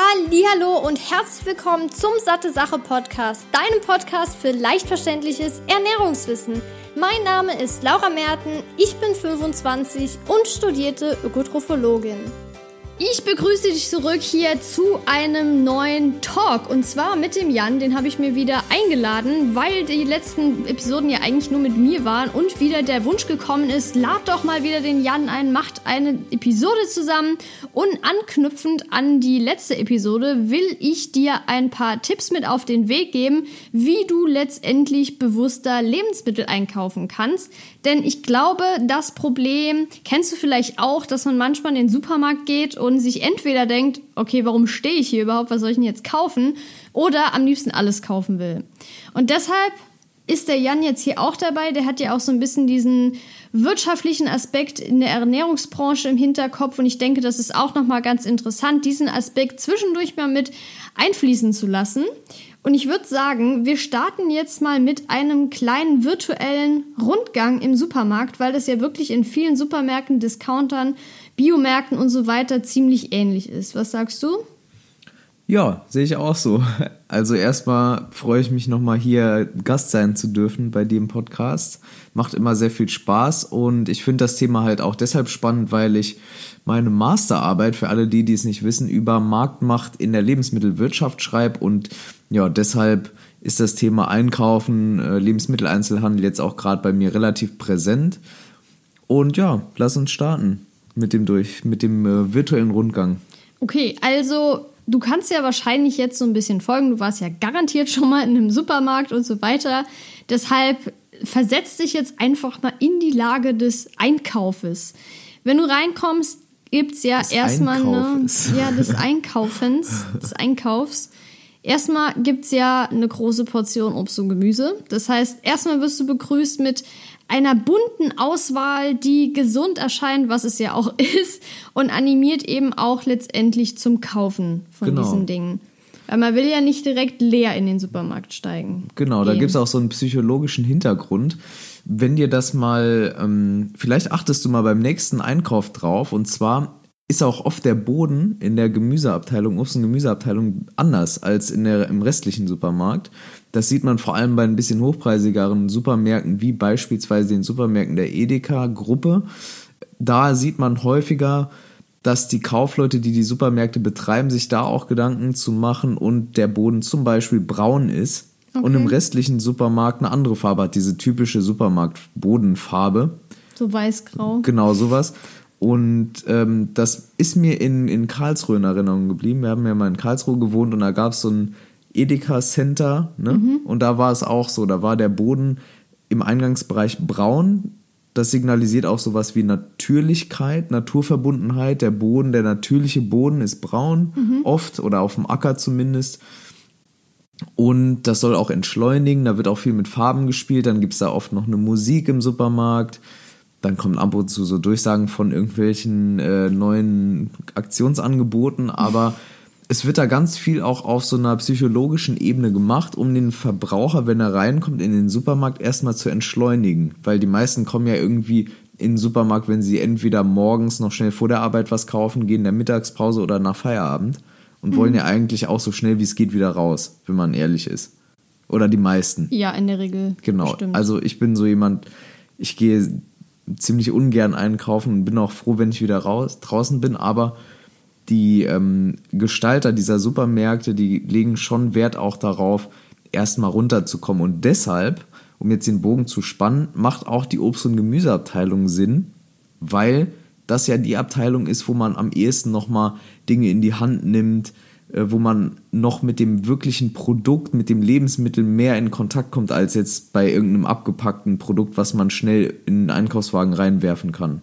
Hallo und herzlich willkommen zum Satte Sache Podcast, deinem Podcast für leicht verständliches Ernährungswissen. Mein Name ist Laura Merten, ich bin 25 und studierte Ökotrophologin. Ich begrüße dich zurück hier zu einem neuen Talk. Und zwar mit dem Jan, den habe ich mir wieder eingeladen, weil die letzten Episoden ja eigentlich nur mit mir waren und wieder der Wunsch gekommen ist, lad doch mal wieder den Jan ein, macht eine Episode zusammen. Und anknüpfend an die letzte Episode will ich dir ein paar Tipps mit auf den Weg geben, wie du letztendlich bewusster Lebensmittel einkaufen kannst, denn ich glaube, das Problem kennst du vielleicht auch, dass man manchmal in den Supermarkt geht und sich entweder denkt, okay, warum stehe ich hier überhaupt, was soll ich denn jetzt kaufen? Oder am liebsten alles kaufen will. Und deshalb ist der Jan jetzt hier auch dabei. Der hat ja auch so ein bisschen diesen wirtschaftlichen Aspekt in der Ernährungsbranche im Hinterkopf. Und ich denke, das ist auch nochmal ganz interessant, diesen Aspekt zwischendurch mal mit einfließen zu lassen. Und ich würde sagen, wir starten jetzt mal mit einem kleinen virtuellen Rundgang im Supermarkt, weil das ja wirklich in vielen Supermärkten, Discountern Biomärkten und so weiter ziemlich ähnlich ist. Was sagst du? Ja, sehe ich auch so. Also erstmal freue ich mich nochmal hier Gast sein zu dürfen bei dem Podcast. Macht immer sehr viel Spaß und ich finde das Thema halt auch deshalb spannend, weil ich meine Masterarbeit für alle die, die es nicht wissen, über Marktmacht in der Lebensmittelwirtschaft schreibe und ja, deshalb ist das Thema Einkaufen, äh, Lebensmitteleinzelhandel jetzt auch gerade bei mir relativ präsent. Und ja, lass uns starten mit dem durch, mit dem äh, virtuellen Rundgang. Okay, also du kannst ja wahrscheinlich jetzt so ein bisschen folgen. Du warst ja garantiert schon mal in einem Supermarkt und so weiter. Deshalb versetz dich jetzt einfach mal in die Lage des Einkaufes. Wenn du reinkommst, gibt es ja des erstmal eine, ja, des Einkaufens, des Einkaufs. Erstmal gibt es ja eine große Portion Obst und Gemüse. Das heißt, erstmal wirst du begrüßt mit einer bunten Auswahl, die gesund erscheint, was es ja auch ist, und animiert eben auch letztendlich zum Kaufen von genau. diesen Dingen. Weil man will ja nicht direkt leer in den Supermarkt steigen. Genau, gehen. da gibt es auch so einen psychologischen Hintergrund. Wenn dir das mal, ähm, vielleicht achtest du mal beim nächsten Einkauf drauf, und zwar ist auch oft der Boden in der Gemüseabteilung, Obst- und Gemüseabteilung anders als in der, im restlichen Supermarkt. Das sieht man vor allem bei ein bisschen hochpreisigeren Supermärkten, wie beispielsweise den Supermärkten der Edeka-Gruppe. Da sieht man häufiger, dass die Kaufleute, die die Supermärkte betreiben, sich da auch Gedanken zu machen und der Boden zum Beispiel braun ist okay. und im restlichen Supermarkt eine andere Farbe hat, diese typische Supermarkt-Bodenfarbe. So weiß-grau. Genau, sowas. Und ähm, das ist mir in, in Karlsruhe in Erinnerung geblieben. Wir haben ja mal in Karlsruhe gewohnt und da gab es so ein Edeka Center. Ne? Mhm. Und da war es auch so. Da war der Boden im Eingangsbereich braun. Das signalisiert auch sowas wie Natürlichkeit, Naturverbundenheit. Der Boden, der natürliche Boden ist braun, mhm. oft oder auf dem Acker zumindest. Und das soll auch entschleunigen. Da wird auch viel mit Farben gespielt. Dann gibt es da oft noch eine Musik im Supermarkt. Dann kommen ab und zu so Durchsagen von irgendwelchen äh, neuen Aktionsangeboten, aber es wird da ganz viel auch auf so einer psychologischen Ebene gemacht, um den Verbraucher, wenn er reinkommt in den Supermarkt, erstmal zu entschleunigen. Weil die meisten kommen ja irgendwie in den Supermarkt, wenn sie entweder morgens noch schnell vor der Arbeit was kaufen, gehen in der Mittagspause oder nach Feierabend und mhm. wollen ja eigentlich auch so schnell wie es geht wieder raus, wenn man ehrlich ist. Oder die meisten. Ja, in der Regel. Genau. Bestimmt. Also ich bin so jemand, ich gehe ziemlich ungern einkaufen und bin auch froh, wenn ich wieder raus, draußen bin, aber die ähm, Gestalter dieser Supermärkte, die legen schon Wert auch darauf, erstmal runterzukommen. Und deshalb, um jetzt den Bogen zu spannen, macht auch die Obst- und Gemüseabteilung Sinn, weil das ja die Abteilung ist, wo man am ehesten nochmal Dinge in die Hand nimmt, wo man noch mit dem wirklichen Produkt, mit dem Lebensmittel mehr in Kontakt kommt, als jetzt bei irgendeinem abgepackten Produkt, was man schnell in den Einkaufswagen reinwerfen kann.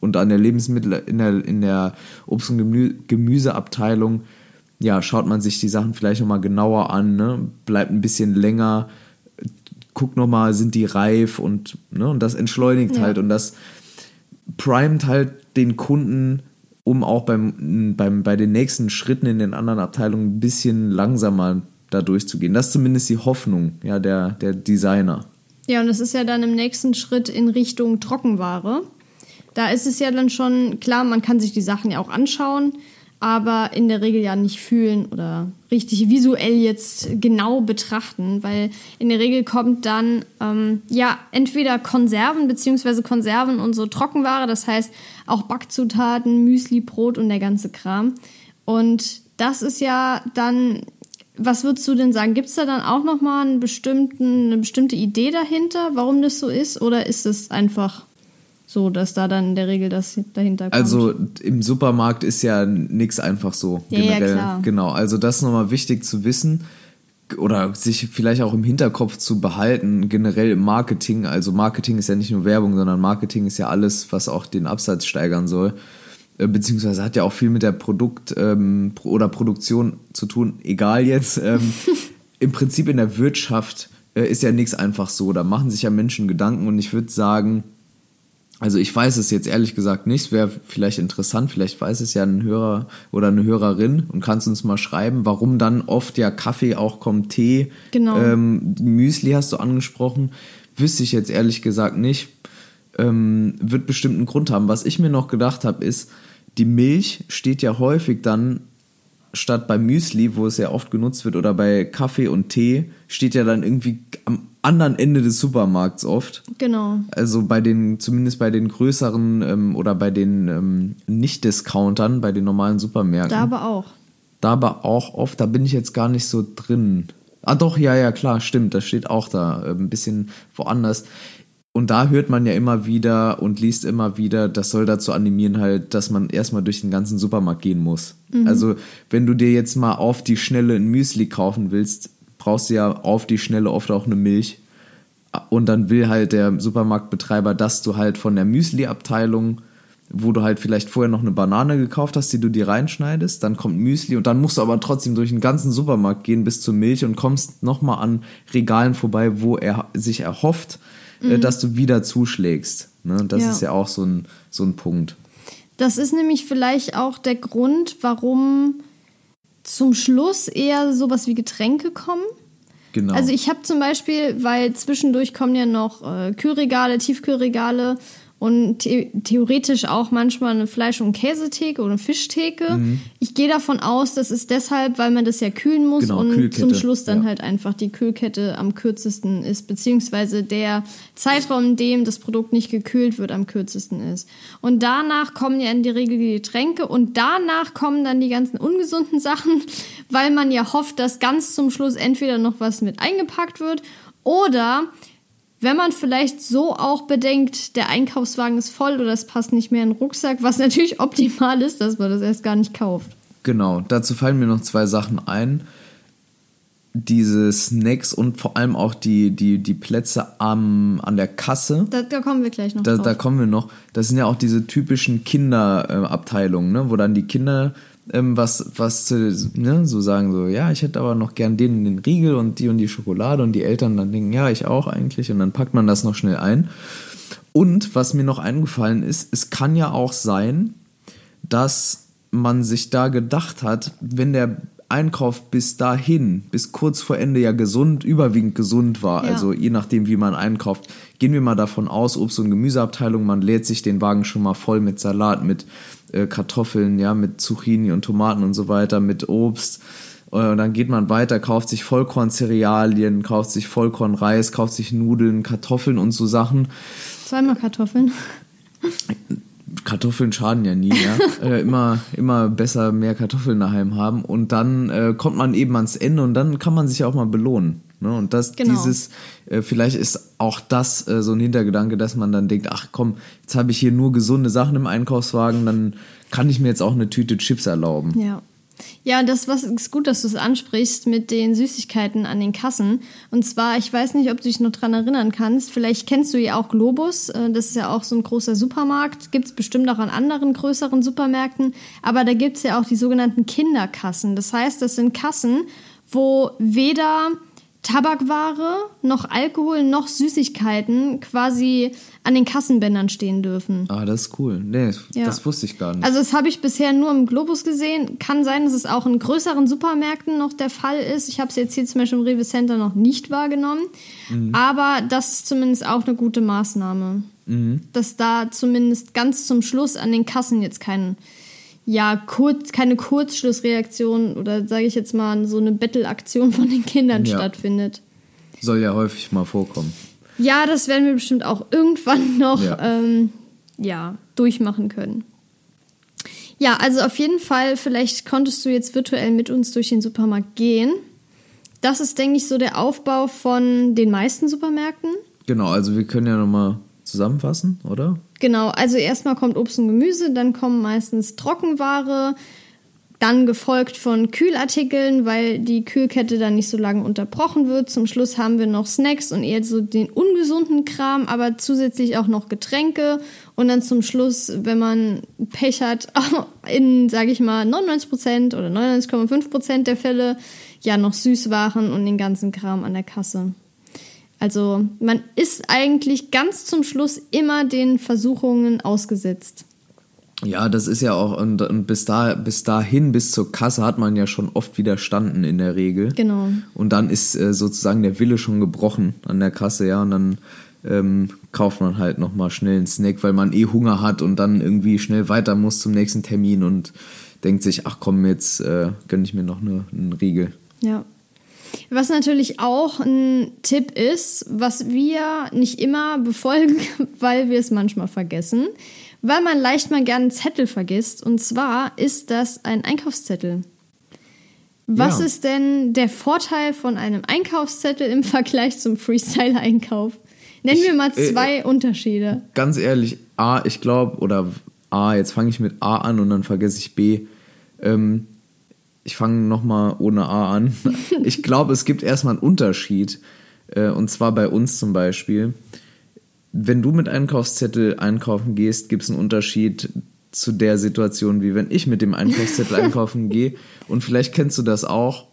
Und an der Lebensmittel, in der, in der Obst- und Gemü Gemüseabteilung, ja, schaut man sich die Sachen vielleicht nochmal genauer an, ne? bleibt ein bisschen länger, guckt nochmal, sind die reif und, ne? und das entschleunigt ja. halt und das primet halt den Kunden um auch beim, beim, bei den nächsten Schritten in den anderen Abteilungen ein bisschen langsamer da durchzugehen. Das ist zumindest die Hoffnung ja, der, der Designer. Ja, und das ist ja dann im nächsten Schritt in Richtung Trockenware. Da ist es ja dann schon klar, man kann sich die Sachen ja auch anschauen, aber in der Regel ja nicht fühlen oder richtig visuell jetzt genau betrachten, weil in der Regel kommt dann ähm, ja entweder Konserven beziehungsweise Konserven und so Trockenware, das heißt auch Backzutaten, Müsli, Brot und der ganze Kram. Und das ist ja dann was würdest du denn sagen? Gibt es da dann auch nochmal eine bestimmte Idee dahinter, warum das so ist? Oder ist es einfach so, dass da dann in der Regel das dahinter kommt? Also im Supermarkt ist ja nichts einfach so. Ja, generell. ja, klar. Genau, also das ist nochmal wichtig zu wissen oder sich vielleicht auch im Hinterkopf zu behalten, generell im Marketing. Also Marketing ist ja nicht nur Werbung, sondern Marketing ist ja alles, was auch den Absatz steigern soll. Äh, Beziehungsweise hat ja auch viel mit der Produkt- ähm, oder Produktion zu tun, egal jetzt. Ähm, Im Prinzip in der Wirtschaft äh, ist ja nichts einfach so. Da machen sich ja Menschen Gedanken und ich würde sagen, also ich weiß es jetzt ehrlich gesagt nicht, wäre vielleicht interessant, vielleicht weiß es ja ein Hörer oder eine Hörerin und kannst uns mal schreiben, warum dann oft ja Kaffee auch kommt, Tee, Genau. ähm, Müsli hast du angesprochen, wüsste ich jetzt ehrlich gesagt nicht, ähm, wird bestimmt einen Grund haben. Was ich mir noch gedacht habe, ist, die Milch steht ja häufig dann statt bei Müsli, wo es ja oft genutzt wird, oder bei Kaffee und Tee, steht ja dann irgendwie am anderen Ende des Supermarkts oft. genau. Also bei den, zumindest bei den größeren ähm, oder bei den ähm, Nicht-Discountern, bei den normalen Supermärkten. Da aber auch. Da aber auch oft, da bin ich jetzt gar nicht so drin. Ah doch, ja, ja, klar, stimmt, das steht auch da, äh, ein bisschen woanders. Und da hört man ja immer wieder und liest immer wieder, das soll dazu animieren halt, dass man erstmal durch den ganzen Supermarkt gehen muss. Also wenn du dir jetzt mal auf die Schnelle ein Müsli kaufen willst, brauchst du ja auf die Schnelle oft auch eine Milch. Und dann will halt der Supermarktbetreiber, dass du halt von der Müsli-Abteilung, wo du halt vielleicht vorher noch eine Banane gekauft hast, die du dir reinschneidest, dann kommt Müsli und dann musst du aber trotzdem durch den ganzen Supermarkt gehen bis zur Milch und kommst nochmal an Regalen vorbei, wo er sich erhofft, äh, dass du wieder zuschlägst. Ne? Das Ja. ist ja auch so ein, so ein Punkt. Das ist nämlich vielleicht auch der Grund, warum zum Schluss eher sowas wie Getränke kommen. Genau. Also ich habe zum Beispiel, weil zwischendurch kommen ja noch äh, Kühlregale, Tiefkühlregale und the theoretisch auch manchmal eine Fleisch- und Käsetheke oder eine Fischtheke. Mhm. Ich gehe davon aus, das ist deshalb, weil man das ja kühlen muss Genau, und Kühlkette, zum Schluss dann ja. halt einfach die Kühlkette am kürzesten ist, beziehungsweise der Zeitraum, in dem das Produkt nicht gekühlt wird, am kürzesten ist. Und danach kommen ja in der Regel die Getränke und danach kommen dann die ganzen ungesunden Sachen, weil man ja hofft, dass ganz zum Schluss entweder noch was mit eingepackt wird oder wenn man vielleicht so auch bedenkt, der Einkaufswagen ist voll oder es passt nicht mehr in den Rucksack, was natürlich optimal ist, dass man das erst gar nicht kauft. Genau, dazu fallen mir noch zwei Sachen ein. Diese Snacks und vor allem auch die, die, die Plätze am, an der Kasse. Da, da kommen wir gleich noch Da, drauf. da kommen wir noch. Das sind ja auch diese typischen Kinderabteilungen, Abteilungen, ne? wo dann die Kinder ähm, was, was zu, ne? so sagen, so, ja, ich hätte aber noch gern den, den Riegel und die und die Schokolade und die Eltern dann denken, ja, ich auch eigentlich und dann packt man das noch schnell ein. Und was mir noch eingefallen ist, es kann ja auch sein, dass man sich da gedacht hat, wenn der Einkauf bis dahin, bis kurz vor Ende ja gesund, überwiegend gesund war, Ja. also je nachdem, wie man einkauft, gehen wir mal davon aus, Obst- und Gemüseabteilung, man lädt sich den Wagen schon mal voll mit Salat, mit äh, Kartoffeln, ja, mit Zucchini und Tomaten und so weiter, mit Obst. Äh, Und dann geht man weiter, kauft sich Vollkorncerealien, kauft sich Vollkornreis, kauft sich Nudeln, Kartoffeln und so Sachen. Zweimal Kartoffeln. Kartoffeln schaden ja nie, ja. äh, immer, immer besser mehr Kartoffeln daheim haben. Und dann äh, kommt man eben ans Ende und dann kann man sich auch mal belohnen. Ne? Und das, Genau. dieses, äh, vielleicht ist auch das äh, so ein Hintergedanke, dass man dann denkt, ach komm, jetzt habe ich hier nur gesunde Sachen im Einkaufswagen, dann kann ich mir jetzt auch eine Tüte Chips erlauben. Ja. Ja, das was ist gut, dass du es ansprichst mit den Süßigkeiten an den Kassen. Und zwar, ich weiß nicht, ob du dich noch dran erinnern kannst. Vielleicht kennst du ja auch Globus. Äh, Das ist ja auch so ein großer Supermarkt. Gibt es bestimmt auch an anderen größeren Supermärkten. Aber da gibt es ja auch die sogenannten Kinderkassen. Das heißt, das sind Kassen, wo weder Tabakware noch Alkohol noch Süßigkeiten quasi an den Kassenbändern stehen dürfen. Ah, das ist cool. Nee, Ja. das wusste ich gar nicht. Also das habe ich bisher nur im Globus gesehen. Kann sein, dass es auch in größeren Supermärkten noch der Fall ist. Ich habe es jetzt hier zum Beispiel im Rewe Center noch nicht wahrgenommen. Aber das ist zumindest auch eine gute Maßnahme. Dass da zumindest ganz zum Schluss an den Kassen jetzt kein, ja, kurz, keine Kurzschlussreaktion oder sage ich jetzt mal so eine Bettelaktion von den Kindern Ja. stattfindet. Soll ja häufig mal vorkommen. Ja, das werden wir bestimmt auch irgendwann noch Ja. ähm, ja, durchmachen können. Ja, also auf jeden Fall, vielleicht konntest du jetzt virtuell mit uns durch den Supermarkt gehen. Das ist, denke ich, so der Aufbau von den meisten Supermärkten. Genau, also wir können ja nochmal zusammenfassen, oder? Genau, also erstmal kommt Obst und Gemüse, dann kommen meistens Trockenware, dann gefolgt von Kühlartikeln, weil die Kühlkette dann nicht so lange unterbrochen wird. Zum Schluss haben wir noch Snacks und eher so den ungesunden Kram, aber zusätzlich auch noch Getränke und dann zum Schluss, wenn man Pech hat, in, sage ich mal, 99% oder 99,5% der Fälle ja noch Süßwaren und den ganzen Kram an der Kasse. Also man ist eigentlich ganz zum Schluss immer den Versuchungen ausgesetzt. Ja, das ist ja auch, und, und bis, da, bis dahin, bis zur Kasse hat man ja schon oft widerstanden in der Regel. Genau. Und dann ist äh, sozusagen der Wille schon gebrochen an der Kasse, ja, und dann ähm, kauft man halt nochmal schnell einen Snack, weil man eh Hunger hat und dann irgendwie schnell weiter muss zum nächsten Termin und denkt sich, ach komm, jetzt äh, gönne ich mir noch eine, einen Riegel. Ja. Was natürlich auch ein Tipp ist, was wir nicht immer befolgen, weil wir es manchmal vergessen, weil man leicht mal gerne einen Zettel vergisst. Und zwar ist das ein Einkaufszettel. Was Ja. ist denn der Vorteil von einem Einkaufszettel im Vergleich zum Freestyle-Einkauf? Nennen wir mal äh, zwei Unterschiede. Ganz ehrlich, A, ich glaube, oder A, jetzt fange ich mit A an und dann vergesse ich B. Ähm, ich fange nochmal ohne A an. Ich glaube, es gibt erstmal einen Unterschied. Äh, und zwar bei uns zum Beispiel. Wenn du mit Einkaufszettel einkaufen gehst, gibt es einen Unterschied zu der Situation, wie wenn ich mit dem Einkaufszettel einkaufen gehe. Und vielleicht kennst du das auch.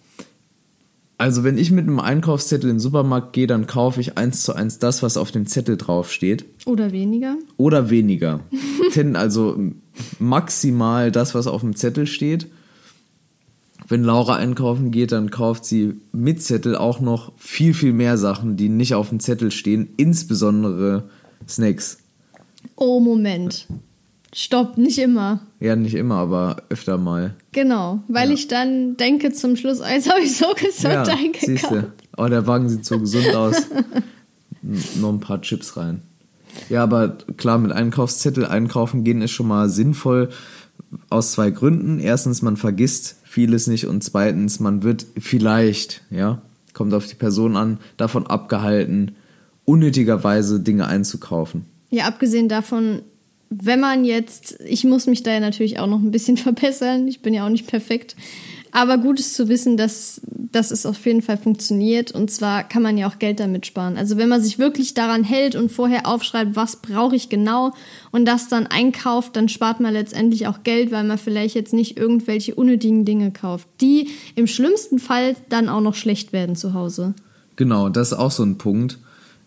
Also wenn ich mit einem Einkaufszettel in den Supermarkt gehe, dann kaufe ich eins zu eins das, was auf dem Zettel draufsteht. Oder weniger. Oder weniger. Also maximal das, was auf dem Zettel steht. Wenn Laura einkaufen geht, dann kauft sie mit Zettel auch noch viel, viel mehr Sachen, die nicht auf dem Zettel stehen, insbesondere Snacks. Oh, Moment. Stopp, nicht immer. Ja, nicht immer, aber öfter mal. Genau, weil Ja. ich dann denke zum Schluss, als habe ich so gesund ja, eingekauft. siehste. Oh, der Wagen sieht so gesund aus. Noch ein paar Chips rein. Ja, aber klar, mit Einkaufszettel einkaufen gehen ist schon mal sinnvoll aus zwei Gründen. Erstens, man vergisst vieles nicht und zweitens, man wird vielleicht, ja, kommt auf die Person an, davon abgehalten, unnötigerweise Dinge einzukaufen. Ja, abgesehen davon, wenn man jetzt, ich muss mich da ja natürlich auch noch ein bisschen verbessern, ich bin ja auch nicht perfekt, aber gut ist zu wissen, dass, dass es auf jeden Fall funktioniert und zwar kann man ja auch Geld damit sparen. Also wenn man sich wirklich daran hält und vorher aufschreibt, was brauche ich genau und das dann einkauft, dann spart man letztendlich auch Geld, weil man vielleicht jetzt nicht irgendwelche unnötigen Dinge kauft, die im schlimmsten Fall dann auch noch schlecht werden zu Hause. Genau, das ist auch so ein Punkt.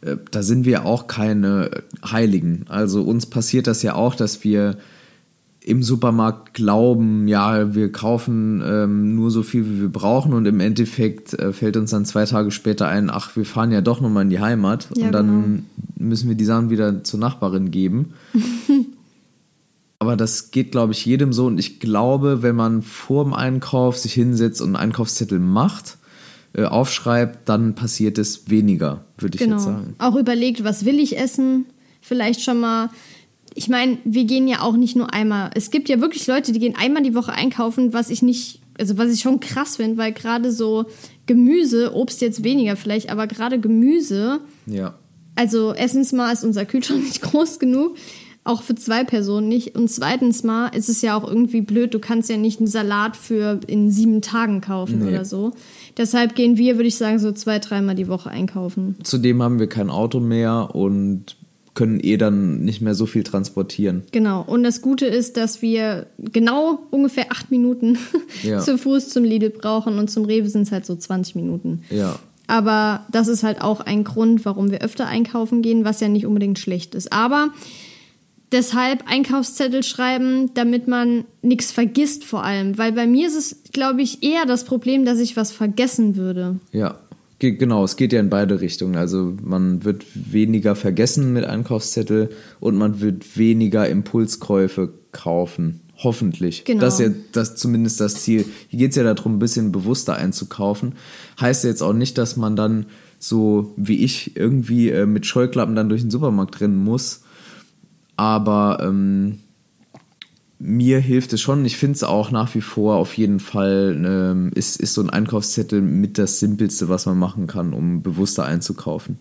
Äh, Da sind wir auch keine Heiligen. Also uns passiert das ja auch, dass wir im Supermarkt glauben, ja, wir kaufen ähm, nur so viel, wie wir brauchen und im Endeffekt äh, fällt uns dann zwei Tage später ein, ach, wir fahren ja doch nochmal in die Heimat Ja, und dann müssen wir die Sachen wieder zur Nachbarin geben. Aber das geht, glaube ich, jedem so. Und ich glaube, wenn man vor dem Einkauf sich hinsetzt und einen Einkaufszettel macht, äh, aufschreibt, dann passiert es weniger, würde ich Genau. jetzt sagen. Auch überlegt, was will ich essen? Vielleicht schon mal. Ich meine, wir gehen ja auch nicht nur einmal. Es gibt ja wirklich Leute, die gehen einmal die Woche einkaufen, was ich nicht, also was ich schon krass finde, weil gerade so Gemüse, Obst jetzt weniger vielleicht, aber gerade Gemüse, Ja. also erstens mal ist unser Kühlschrank nicht groß genug, auch für zwei Personen nicht. Und zweitens mal ist es ja auch irgendwie blöd, du kannst ja nicht einen Salat für in sieben Tagen kaufen Nee. oder so. Deshalb gehen wir, würde ich sagen, so zwei, dreimal die Woche einkaufen. Zudem haben wir kein Auto mehr und können eh dann nicht mehr so viel transportieren. Genau. Und das Gute ist, dass wir genau ungefähr acht Minuten Ja. zu Fuß zum Lidl brauchen und zum Rewe sind es halt so 20 Minuten. Ja. Aber das ist halt auch ein Grund, warum wir öfter einkaufen gehen, was ja nicht unbedingt schlecht ist. Aber deshalb Einkaufszettel schreiben, damit man nichts vergisst vor allem. Weil bei mir ist es, glaube ich, eher das Problem, dass ich was vergessen würde. Ja. Ge genau, es geht ja in beide Richtungen. Also man wird weniger vergessen mit Einkaufszettel und man wird weniger Impulskäufe kaufen. Hoffentlich. Genau. Das ist ja das zumindest das Ziel. Hier geht es ja darum, ein bisschen bewusster einzukaufen. Heißt ja jetzt auch nicht, dass man dann so wie ich irgendwie äh, mit Scheuklappen dann durch den Supermarkt rennen muss. Aber ähm, mir hilft es schon. Ich finde es auch nach wie vor auf jeden Fall, ähm, ist, ist so ein Einkaufszettel mit das Simpelste, was man machen kann, um bewusster einzukaufen.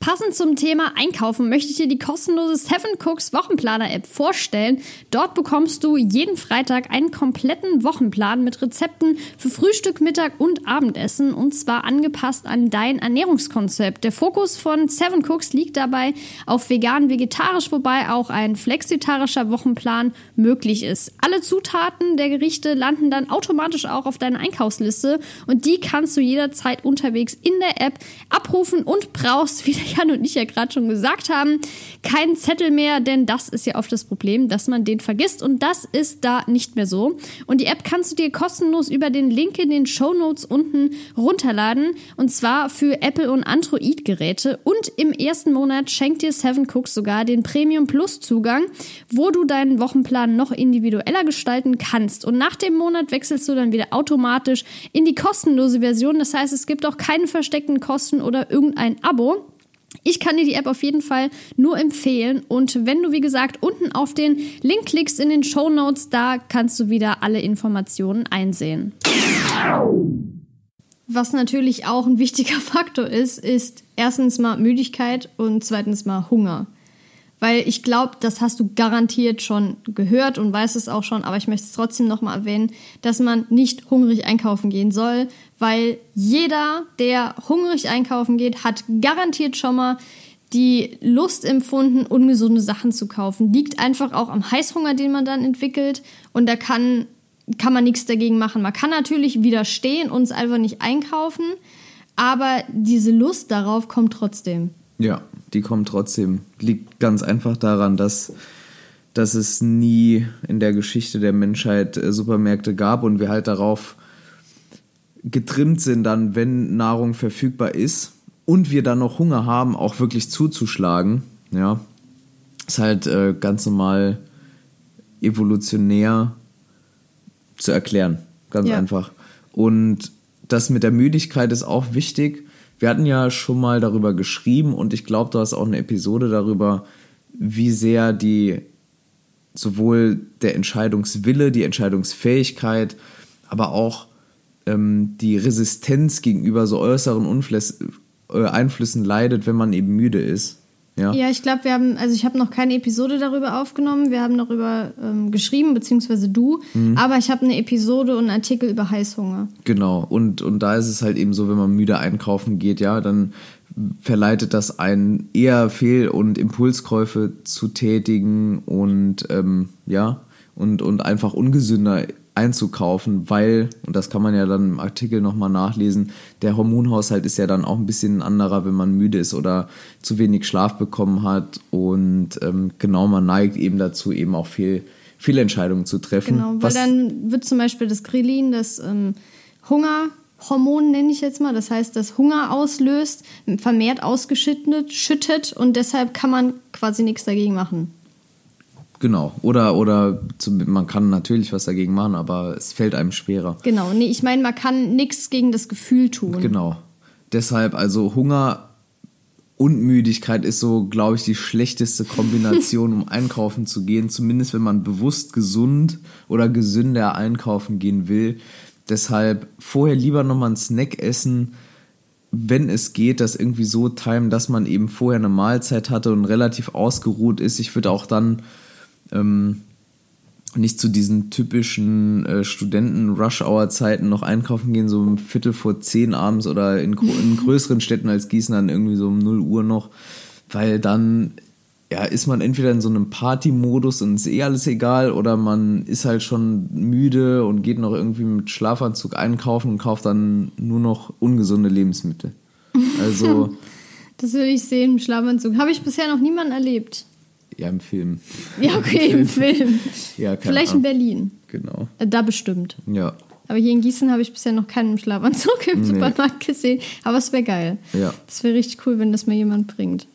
Passend zum Thema Einkaufen möchte ich dir die kostenlose Seven Cooks Wochenplaner App vorstellen. Dort bekommst du jeden Freitag einen kompletten Wochenplan mit Rezepten für Frühstück, Mittag und Abendessen und zwar angepasst an dein Ernährungskonzept. Der Fokus von Seven Cooks liegt dabei auf vegan, vegetarisch, wobei auch ein flexitarischer Wochenplan möglich ist. Alle Zutaten der Gerichte landen dann automatisch auch auf deiner Einkaufsliste und die kannst du jederzeit unterwegs in der App abrufen und brauchst wieder Jan und ich ja gerade schon gesagt haben, keinen Zettel mehr, denn das ist ja oft das Problem, dass man den vergisst und das ist da nicht mehr so. Und die App kannst du dir kostenlos über den Link in den Show Notes unten runterladen und zwar für Apple und Android Geräte und im ersten Monat schenkt dir Seven Cooks sogar den Premium Plus Zugang, wo du deinen Wochenplan noch individueller gestalten kannst und nach dem Monat wechselst du dann wieder automatisch in die kostenlose Version. Das heißt, es gibt auch keine versteckten Kosten oder irgendein Abo. Ich kann dir die App auf jeden Fall nur empfehlen. Und wenn du, wie gesagt, unten auf den Link klickst in den Show Notes, da kannst du wieder alle Informationen einsehen. Was natürlich auch ein wichtiger Faktor ist, ist erstens mal Müdigkeit und zweitens mal Hunger. Weil ich glaube, das hast du garantiert schon gehört und weißt es auch schon, aber ich möchte es trotzdem nochmal erwähnen, dass man nicht hungrig einkaufen gehen soll, weil jeder, der hungrig einkaufen geht, hat garantiert schon mal die Lust empfunden, ungesunde Sachen zu kaufen. Liegt einfach auch am Heißhunger, den man dann entwickelt und da kann, kann man nichts dagegen machen. Man kann natürlich widerstehen und es einfach nicht einkaufen, aber diese Lust darauf kommt trotzdem. Ja, die kommt trotzdem. Liegt ganz einfach daran, dass, dass es nie in der Geschichte der Menschheit äh, Supermärkte gab und wir halt darauf getrimmt sind, dann, wenn Nahrung verfügbar ist und wir dann noch Hunger haben, auch wirklich zuzuschlagen. Ja, ist halt äh, ganz normal evolutionär zu erklären. Ganz Ja. einfach. Und das mit der Müdigkeit ist auch wichtig. Wir hatten ja schon mal darüber geschrieben und ich glaube, du hast auch eine Episode darüber, wie sehr die sowohl der Entscheidungswille, die Entscheidungsfähigkeit, aber auch ähm, die Resistenz gegenüber so äußeren Unfläs äh, Einflüssen leidet, wenn man eben müde ist. Ja, Ja, ich glaube, wir haben, also ich habe noch keine Episode darüber aufgenommen. Wir haben darüber ähm, geschrieben, beziehungsweise du. Aber ich habe eine Episode und einen Artikel über Heißhunger. genau. Und, und da ist es halt eben so, wenn man müde einkaufen geht, ja, dann verleitet das einen eher Fehl- und Impulskäufe zu tätigen und ähm, ja, und, und einfach ungesünder einzukaufen, weil, und das kann man ja dann im Artikel nochmal nachlesen, der Hormonhaushalt ist ja dann auch ein bisschen ein anderer, wenn man müde ist oder zu wenig Schlaf bekommen hat. Und ähm, genau, man neigt eben dazu, eben auch viel, Fehlentscheidungen zu treffen. Genau, weil dann wird zum Beispiel das Grelin, das ähm, Hungerhormon nenne ich jetzt mal, das heißt, das Hunger auslöst, vermehrt ausgeschüttet schüttet und deshalb kann man quasi nichts dagegen machen. Genau. Oder, oder zum, man kann natürlich was dagegen machen, aber es fällt einem schwerer. Genau, nee, ich meine, man kann nichts gegen das Gefühl tun. Genau. Deshalb, also Hunger und Müdigkeit ist so, glaube ich, die schlechteste Kombination, um einkaufen zu gehen. Zumindest wenn man bewusst gesund oder gesünder einkaufen gehen will. Deshalb vorher lieber nochmal einen Snack essen, wenn es geht, das irgendwie so timen, dass man eben vorher eine Mahlzeit hatte und relativ ausgeruht ist. Ich würde auch dann ähm, nicht zu diesen typischen äh, Studenten-Rush-Hour-Zeiten noch einkaufen gehen, so um Viertel vor zehn abends oder in, in größeren Städten als Gießen dann irgendwie so um 0 Uhr noch, weil dann ja, ist man entweder in so einem Party-Modus und ist eh alles egal oder man ist halt schon müde und geht noch irgendwie mit Schlafanzug einkaufen und kauft dann nur noch ungesunde Lebensmittel. Also, Das will ich sehen im Schlafanzug. Habe ich bisher noch niemanden erlebt. Ja, im Film. Ja, okay, im Film. Ja, Vielleicht in Ahnung. Berlin. Genau. Äh, Da bestimmt. Ja, Aber hier in Gießen habe ich bisher noch keinen im Schlafanzug im Nee. Supermarkt gesehen. Aber es wäre geil. ja. Das wäre richtig cool, wenn das mal jemand bringt.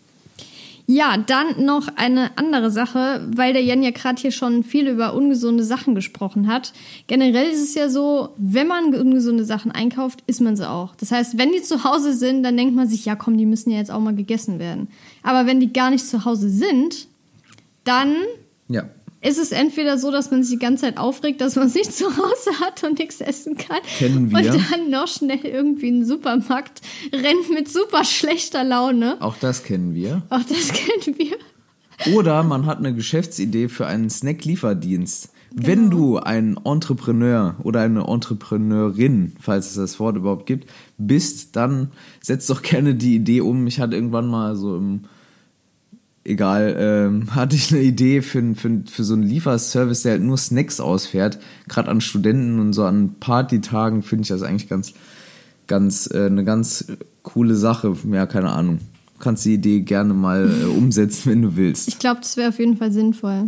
Ja, dann noch eine andere Sache, weil der Jan ja gerade hier schon viel über ungesunde Sachen gesprochen hat. Generell ist es ja so, wenn man ungesunde Sachen einkauft, isst man sie auch. Das heißt, wenn die zu Hause sind, dann denkt man sich, ja komm, die müssen ja jetzt auch mal gegessen werden. Aber wenn die gar nicht zu Hause sind, dann Ja. ist es entweder so, dass man sich die ganze Zeit aufregt, dass man es nicht zu Hause hat und nichts essen kann. Kennen wir. Und dann noch schnell irgendwie in den Supermarkt rennt mit super schlechter Laune. Auch das kennen wir. Auch das kennen wir. Oder man hat eine Geschäftsidee für einen Snack-Lieferdienst. Wenn du ein Entrepreneur oder eine Entrepreneurin, falls es das Wort überhaupt gibt, bist, dann setz doch gerne die Idee um. Ich hatte irgendwann mal so im, egal, ähm, hatte ich eine Idee für, für, für so einen Lieferservice, der halt nur Snacks ausfährt. Gerade an Studenten und so an Partytagen finde ich das eigentlich ganz, ganz, äh, eine ganz coole Sache. Ja, keine Ahnung. Du kannst die Idee gerne mal äh, umsetzen, wenn du willst Ich glaube, das wäre auf jeden Fall sinnvoll.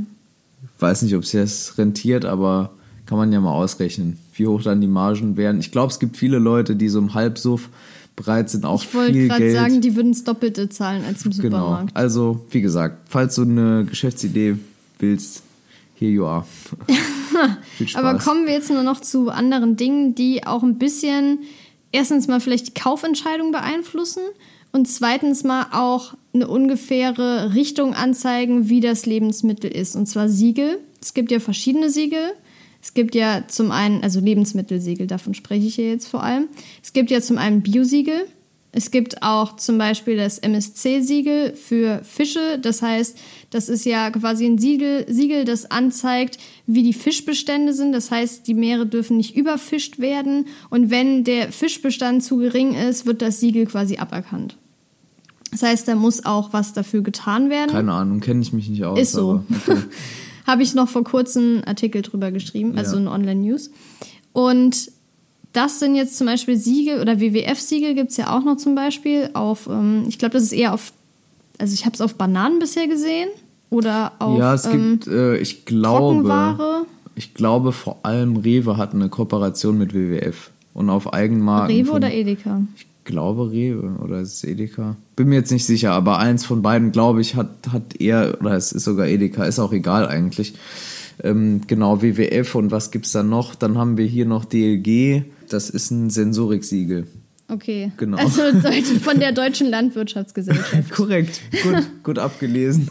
weiß nicht, ob sich das rentiert, aber kann man ja mal ausrechnen, wie hoch dann die Margen wären. Ich glaube, es gibt viele Leute, die so im Halbsuff bereit sind, auch Ich wollte viel gerade Geld. sagen, die würden das Doppelte zahlen als im genau. Supermarkt. Also, wie gesagt, falls du eine Geschäftsidee willst, here you are. viel. Aber kommen wir jetzt nur noch zu anderen Dingen, die auch ein bisschen erstens mal vielleicht die Kaufentscheidung beeinflussen und zweitens mal auch eine ungefähre Richtung anzeigen, wie das Lebensmittel ist. Und zwar Siegel. Es gibt ja verschiedene Siegel. Es gibt ja zum einen, also Lebensmittelsiegel, davon spreche ich hier jetzt vor allem. Es gibt ja zum einen Biosiegel. Es gibt auch zum Beispiel das MSC-Siegel für Fische. Das heißt, das ist ja quasi ein Siegel, Siegel, das anzeigt, wie die Fischbestände sind. Das heißt, die Meere dürfen nicht überfischt werden. Und wenn der Fischbestand zu gering ist, wird das Siegel quasi aberkannt. Das heißt, da muss auch was dafür getan werden. Keine Ahnung, kenne ich mich nicht aus. Ist so. Okay. Habe ich noch vor kurzem einen Artikel drüber geschrieben, also Ja. ein Online-News. Und das sind jetzt zum Beispiel Siegel oder WWF-Siegel gibt es ja auch noch zum Beispiel auf, ähm, ich glaube, das ist eher auf, also ich habe es auf Bananen bisher gesehen oder auf ja, es ähm, gibt, äh, ich glaube, ich glaube vor allem Rewe hat eine Kooperation mit WWF und auf Eigenmarken. Rewe oder Edeka? Ich glaube Rewe oder ist es Edeka? Bin mir jetzt nicht sicher, aber eins von beiden, glaube ich, hat, hat er, oder es ist sogar Edeka, ist auch egal eigentlich. Ähm, genau, WWF und was gibt's da noch? Dann haben wir hier noch DLG, das ist ein Sensoriksiegel. Okay. Genau. Also von der Deutschen Landwirtschaftsgesellschaft. Korrekt, gut, gut abgelesen.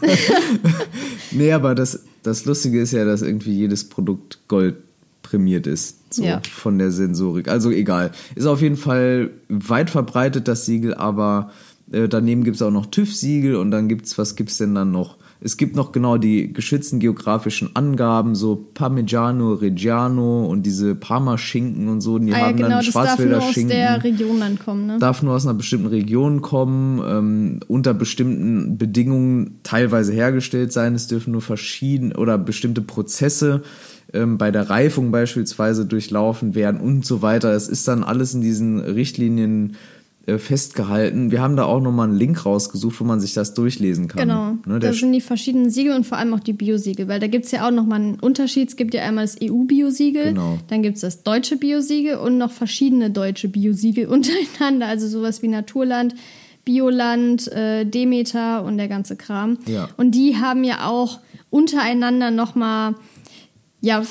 nee, aber das, das Lustige ist ja, dass irgendwie jedes Produkt Gold prämiert ist. So Ja. von der Sensorik. Also egal. Ist auf jeden Fall weit verbreitet, das Siegel, aber äh, daneben gibt es auch noch TÜV-Siegel und dann gibt's, was gibt's denn dann noch? Es gibt noch genau die geschützten geografischen Angaben, so Parmigiano Reggiano und diese Parmaschinken und so. Die Ah ja, haben genau, dann das darf nur Schwarzwälder aus Schinken der Region dann kommen, ne? darf nur aus einer bestimmten Region kommen, ähm, unter bestimmten Bedingungen teilweise hergestellt sein. Es dürfen nur verschiedene oder bestimmte Prozesse ähm, bei der Reifung beispielsweise durchlaufen werden und so weiter. Es ist dann alles in diesen Richtlinien äh, festgehalten. Wir haben da auch nochmal einen Link rausgesucht, wo man sich das durchlesen kann. Genau, Ne, da sind die verschiedenen Siegel und vor allem auch die Biosiegel, weil da gibt es ja auch nochmal einen Unterschied. Es gibt ja einmal das EU-Biosiegel, Genau. dann gibt es das deutsche Biosiegel und noch verschiedene deutsche Biosiegel untereinander, also sowas wie Naturland, Bioland, äh, Demeter und der ganze Kram. Ja. Und die haben ja auch untereinander nochmal ja,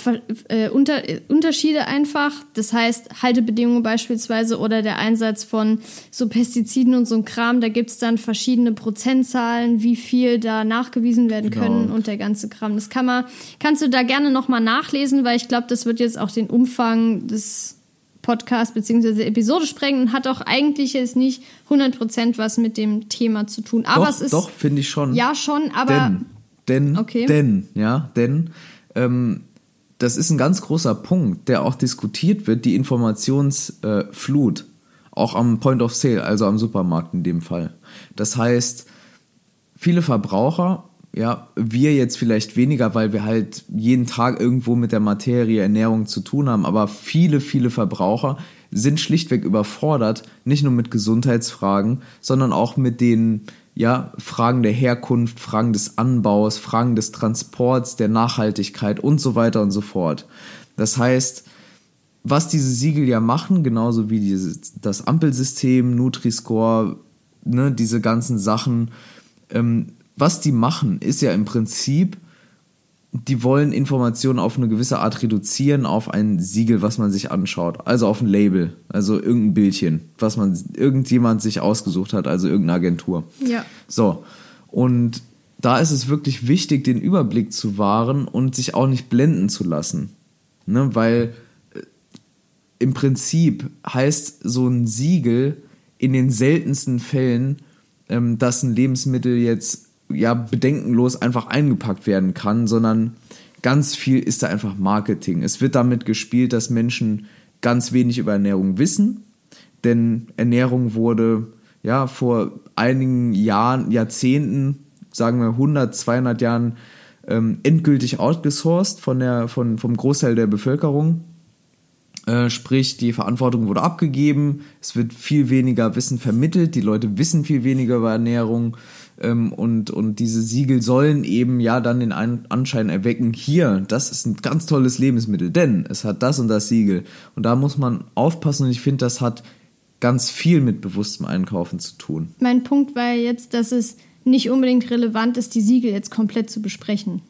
äh, unter, Unterschiede einfach. Das heißt, Haltebedingungen beispielsweise oder der Einsatz von so Pestiziden und so ein Kram, da gibt's dann verschiedene Prozentzahlen, wie viel da nachgewiesen werden Genau. können und der ganze Kram. Das kann man, kannst du da gerne nochmal nachlesen, weil ich glaube, das wird jetzt auch den Umfang des Podcasts bzw. Episode sprengen und hat auch eigentlich jetzt nicht 100% was mit dem Thema zu tun. Aber doch, es ist doch, finde ich schon. ja schon, aber Denn, denn, Okay. denn, ja, denn ähm, das ist ein ganz großer Punkt, der auch diskutiert wird, die Informationsflut. Äh, auch am Point of Sale, also am Supermarkt in dem Fall. Das heißt, viele Verbraucher, ja, wir jetzt vielleicht weniger, weil wir halt jeden Tag irgendwo mit der Materie Ernährung zu tun haben, aber viele, viele Verbraucher sind schlichtweg überfordert, nicht nur mit Gesundheitsfragen, sondern auch mit den ja, Fragen der Herkunft, Fragen des Anbaus, Fragen des Transports, der Nachhaltigkeit und so weiter und so fort. Das heißt, was diese Siegel ja machen, genauso wie dieses, das Ampelsystem, Nutri-Score, ne, diese ganzen Sachen, ähm, was die machen, ist ja im Prinzip, die wollen Informationen auf eine gewisse Art reduzieren auf ein Siegel, was man sich anschaut. Also auf ein Label, also irgendein Bildchen, was man irgendjemand sich ausgesucht hat, also irgendeine Agentur. Ja. So. Und da ist es wirklich wichtig, den Überblick zu wahren und sich auch nicht blenden zu lassen. Ne? Weil äh, im Prinzip heißt so ein Siegel in den seltensten Fällen, ähm, dass ein Lebensmittel jetzt ja bedenkenlos einfach eingepackt werden kann, sondern ganz viel ist da einfach Marketing. Es wird damit gespielt, dass Menschen ganz wenig über Ernährung wissen, denn Ernährung wurde ja vor einigen Jahren, Jahrzehnten, sagen wir 100, 200 Jahren ähm, endgültig outgesourced von der, von, vom Großteil der Bevölkerung. Äh, sprich, die Verantwortung wurde abgegeben, es wird viel weniger Wissen vermittelt, die Leute wissen viel weniger über Ernährung ähm, und, und diese Siegel sollen eben ja dann den Anschein erwecken, hier, das ist ein ganz tolles Lebensmittel, denn es hat das und das Siegel. Und da muss man aufpassen und ich finde, das hat ganz viel mit bewusstem Einkaufen zu tun. Mein Punkt war jetzt, dass es nicht unbedingt relevant ist, die Siegel jetzt komplett zu besprechen.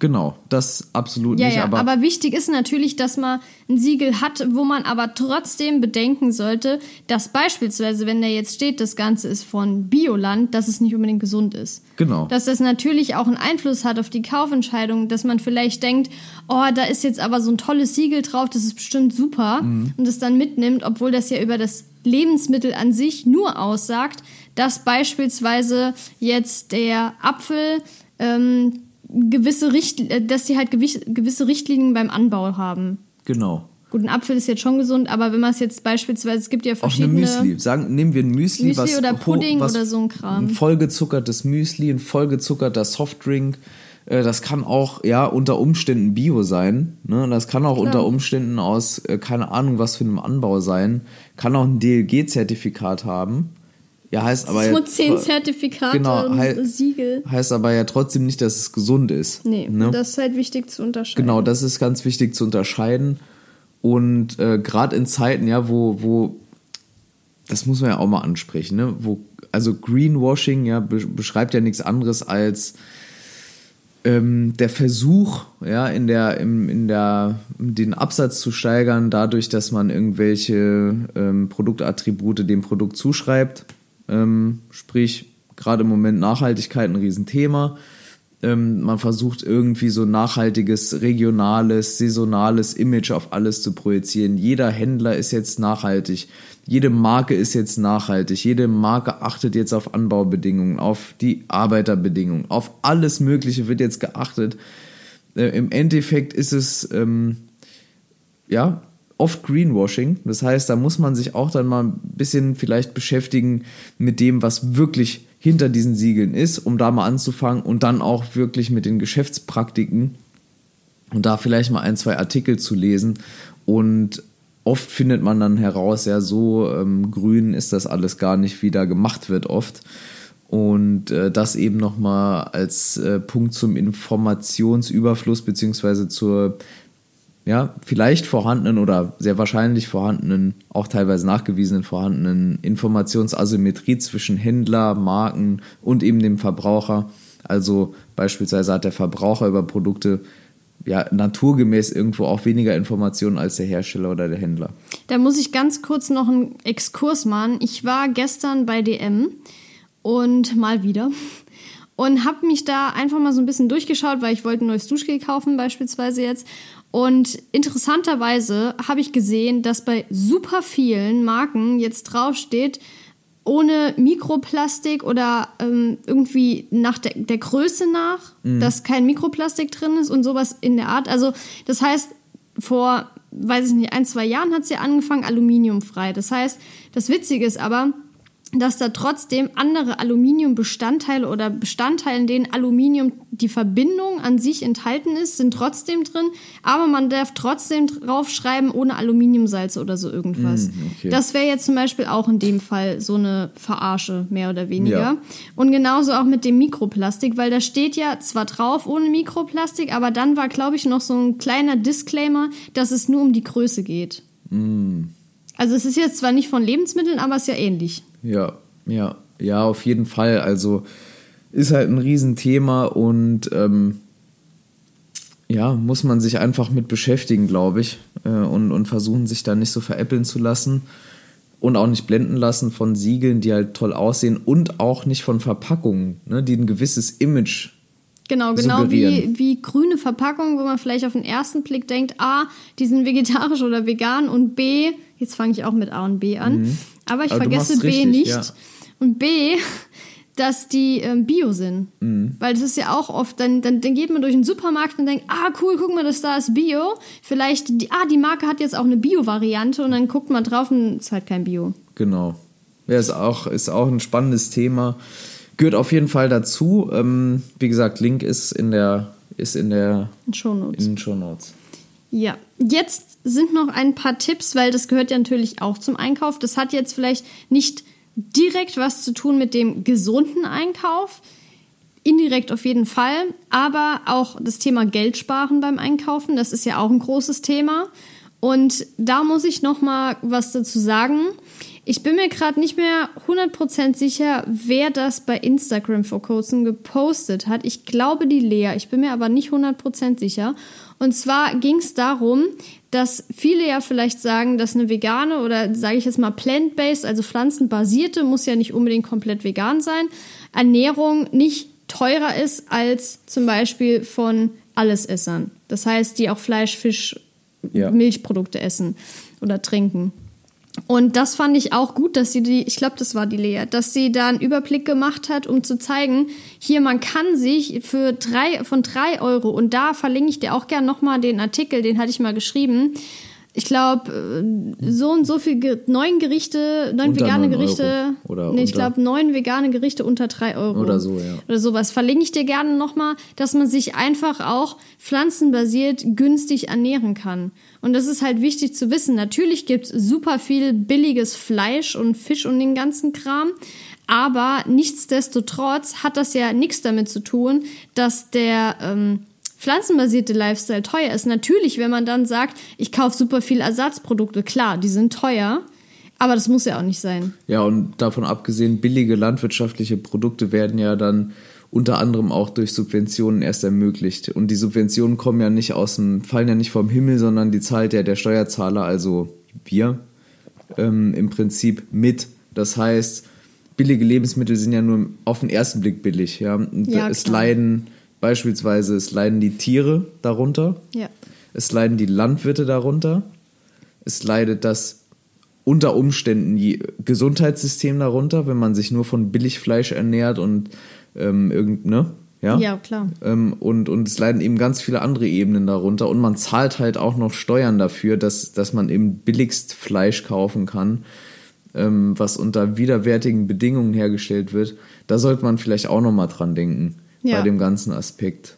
Genau, das absolut ja, nicht. Ja, aber, aber wichtig ist natürlich, dass man ein Siegel hat, wo man aber trotzdem bedenken sollte, dass beispielsweise, wenn da jetzt steht, das Ganze ist von Bioland, dass es nicht unbedingt gesund ist. Genau. Dass das natürlich auch einen Einfluss hat auf die Kaufentscheidung, dass man vielleicht denkt, oh, da ist jetzt aber so ein tolles Siegel drauf, das ist bestimmt super mhm. und es dann mitnimmt, obwohl das ja über das Lebensmittel an sich nur aussagt, dass beispielsweise jetzt der Apfel ähm, gewisse Richt äh, dass sie halt gewisse Richtlinien beim Anbau haben. Genau. Gut, ein Apfel ist jetzt schon gesund, aber wenn man es jetzt beispielsweise, es gibt ja verschiedene... Auch eine Müsli. Sagen, nehmen wir ein Müsli, Müsli was, oder Pudding was, oder so ein Kram. Ein vollgezuckertes Müsli, ein vollgezuckerter Softdrink. Äh, das kann auch, ja, unter Umständen Bio sein. Ne? Das kann auch Klar. unter Umständen aus, äh, keine Ahnung, was für einem Anbau sein. Kann auch ein DLG-Zertifikat haben. Ja, heißt aber so ja. zehn Zertifikate genau, und Siegel. Heißt aber ja trotzdem nicht, dass es gesund ist. Nee, ne? das ist halt wichtig zu unterscheiden. Genau, das ist ganz wichtig zu unterscheiden. Und äh, gerade in Zeiten, ja, wo, wo, das muss man ja auch mal ansprechen, ne? Wo, also Greenwashing, ja, be beschreibt ja nichts anderes als ähm, der Versuch, ja, in der, im, in der, den Absatz zu steigern, dadurch, dass man irgendwelche ähm, Produktattribute dem Produkt zuschreibt ähm, sprich, gerade im Moment Nachhaltigkeit ein Riesenthema. Ähm, man versucht irgendwie so nachhaltiges, regionales, saisonales Image auf alles zu projizieren. Jeder Händler ist jetzt nachhaltig. Jede Marke ist jetzt nachhaltig. Jede Marke achtet jetzt auf Anbaubedingungen, auf die Arbeiterbedingungen, auf alles Mögliche wird jetzt geachtet. Äh, Im Endeffekt ist es, ähm, ja, oft Greenwashing. Das heißt, da muss man sich auch dann mal ein bisschen vielleicht beschäftigen mit dem, was wirklich hinter diesen Siegeln ist, um da mal anzufangen und dann auch wirklich mit den Geschäftspraktiken und da vielleicht mal ein, zwei Artikel zu lesen. Und oft findet man dann heraus, ja, so ähm, grün ist das alles gar nicht, wie da gemacht wird oft. Und äh, das eben nochmal als äh, Punkt zum Informationsüberfluss beziehungsweise zur ja, vielleicht vorhandenen oder sehr wahrscheinlich vorhandenen, auch teilweise nachgewiesenen vorhandenen Informationsasymmetrie zwischen Händler, Marken und eben dem Verbraucher. Also beispielsweise hat der Verbraucher über Produkte ja naturgemäß irgendwo auch weniger Informationen als der Hersteller oder der Händler. Da muss ich ganz kurz noch einen Exkurs machen. Ich war gestern bei DM und mal wieder und habe mich da einfach mal so ein bisschen durchgeschaut, weil ich wollte ein neues Duschgel kaufen beispielsweise jetzt und interessanterweise habe ich gesehen, dass bei super vielen Marken jetzt draufsteht, ohne Mikroplastik oder ähm, irgendwie nach der, der Größe nach, mhm. dass kein Mikroplastik drin ist und sowas in der Art. Also das heißt, vor, weiß ich nicht, ein, zwei Jahren hat es ja angefangen, aluminiumfrei. Das heißt, das Witzige ist aber, dass da trotzdem andere Aluminiumbestandteile oder Bestandteile, in denen Aluminium die Verbindung an sich enthalten ist, sind trotzdem drin, aber man darf trotzdem draufschreiben ohne Aluminiumsalze oder so irgendwas. Mm, okay. Das wäre jetzt zum Beispiel auch in dem Fall so eine Verarsche, mehr oder weniger. Ja. Und genauso auch mit dem Mikroplastik, weil da steht ja zwar drauf ohne Mikroplastik, aber dann war, glaube ich, noch so ein kleiner Disclaimer, dass es nur um die Größe geht. Mm. Also es ist jetzt zwar nicht von Lebensmitteln, aber es ist ja ähnlich. Ja, ja, ja, auf jeden Fall. Also ist halt ein Riesenthema und ähm, ja, muss man sich einfach mit beschäftigen, glaube ich, äh, und, und versuchen, sich da nicht so veräppeln zu lassen und auch nicht blenden lassen von Siegeln, die halt toll aussehen und auch nicht von Verpackungen, ne, die ein gewisses Image Genau, genau wie, wie grüne Verpackungen, wo man vielleicht auf den ersten Blick denkt, A, die sind vegetarisch oder vegan und B, jetzt fange ich auch mit A und B an, mhm. Aber ich aber vergesse B richtig, nicht. Ja. Und B, dass die ähm, Bio sind. Mhm. Weil das ist ja auch oft, dann, dann, dann geht man durch den Supermarkt und denkt, ah cool, guck mal, das da ist Bio. Vielleicht, die, ah, die Marke hat jetzt auch eine Bio-Variante und dann guckt man drauf und es ist halt kein Bio. Genau. Ja, ist auch, ist auch ein spannendes Thema. Gehört auf jeden Fall dazu. Ähm, wie gesagt, Link ist in der, ist in der in Shownotes. In Shownotes. Ja, jetzt sind noch ein paar Tipps, weil das gehört ja natürlich auch zum Einkauf. Das hat jetzt vielleicht nicht direkt was zu tun mit dem gesunden Einkauf. Indirekt auf jeden Fall, aber auch das Thema Geld sparen beim Einkaufen, das ist ja auch ein großes Thema. Und da muss ich noch mal was dazu sagen. Ich bin mir gerade nicht mehr 100% sicher, wer das bei Instagram vor kurzem gepostet hat. Ich glaube die Lea, ich bin mir aber nicht 100% sicher. Und zwar ging es darum, dass viele ja vielleicht sagen, dass eine vegane oder sage ich jetzt mal plant-based, also pflanzenbasierte, muss ja nicht unbedingt komplett vegan sein, Ernährung nicht teurer ist als zum Beispiel von Allesessern. Das heißt, die auch Fleisch, Fisch, ja. Milchprodukte essen oder trinken. Und das fand ich auch gut, dass sie die, ich glaube, das war die Lea, dass sie da einen Überblick gemacht hat, um zu zeigen, hier, man kann sich für drei, von drei Euro, und da verlinke ich dir auch gern nochmal den Artikel, den hatte ich mal geschrieben, ich glaube, äh, so und so viel neun Gerichte, neun unter vegane Gerichte. Oder nee, ich glaube, neun vegane Gerichte unter drei Euro. Oder so, ja. Oder sowas. Verlinke ich dir gerne nochmal, dass man sich einfach auch pflanzenbasiert günstig ernähren kann. Und das ist halt wichtig zu wissen. Natürlich gibt es super viel billiges Fleisch und Fisch und den ganzen Kram. Aber nichtsdestotrotz hat das ja nichts damit zu tun, dass der ähm, pflanzenbasierte Lifestyle teuer ist. Natürlich, wenn man dann sagt, ich kaufe super viel Ersatzprodukte, klar, die sind teuer. Aber das muss ja auch nicht sein. Ja, und davon abgesehen, billige landwirtschaftliche Produkte werden ja dann unter anderem auch durch Subventionen erst ermöglicht. Und die Subventionen kommen ja nicht aus dem, fallen ja nicht vom Himmel, sondern die zahlt ja der Steuerzahler, also wir, ähm, im Prinzip mit. Das heißt, billige Lebensmittel sind ja nur auf den ersten Blick billig. Ja, ja es leiden Beispielsweise, es leiden die Tiere darunter. Ja. Es leiden die Landwirte darunter. Es leidet das unter Umständen Gesundheitssystem darunter, wenn man sich nur von Billigfleisch ernährt und ähm, irgend, ne? Ja, ja klar. Ähm, und, und es leiden eben ganz viele andere Ebenen darunter. Und man zahlt halt auch noch Steuern dafür, dass, dass man eben billigst Fleisch kaufen kann, ähm, was unter widerwärtigen Bedingungen hergestellt wird. Da sollte man vielleicht auch noch mal dran denken ja. bei dem ganzen Aspekt.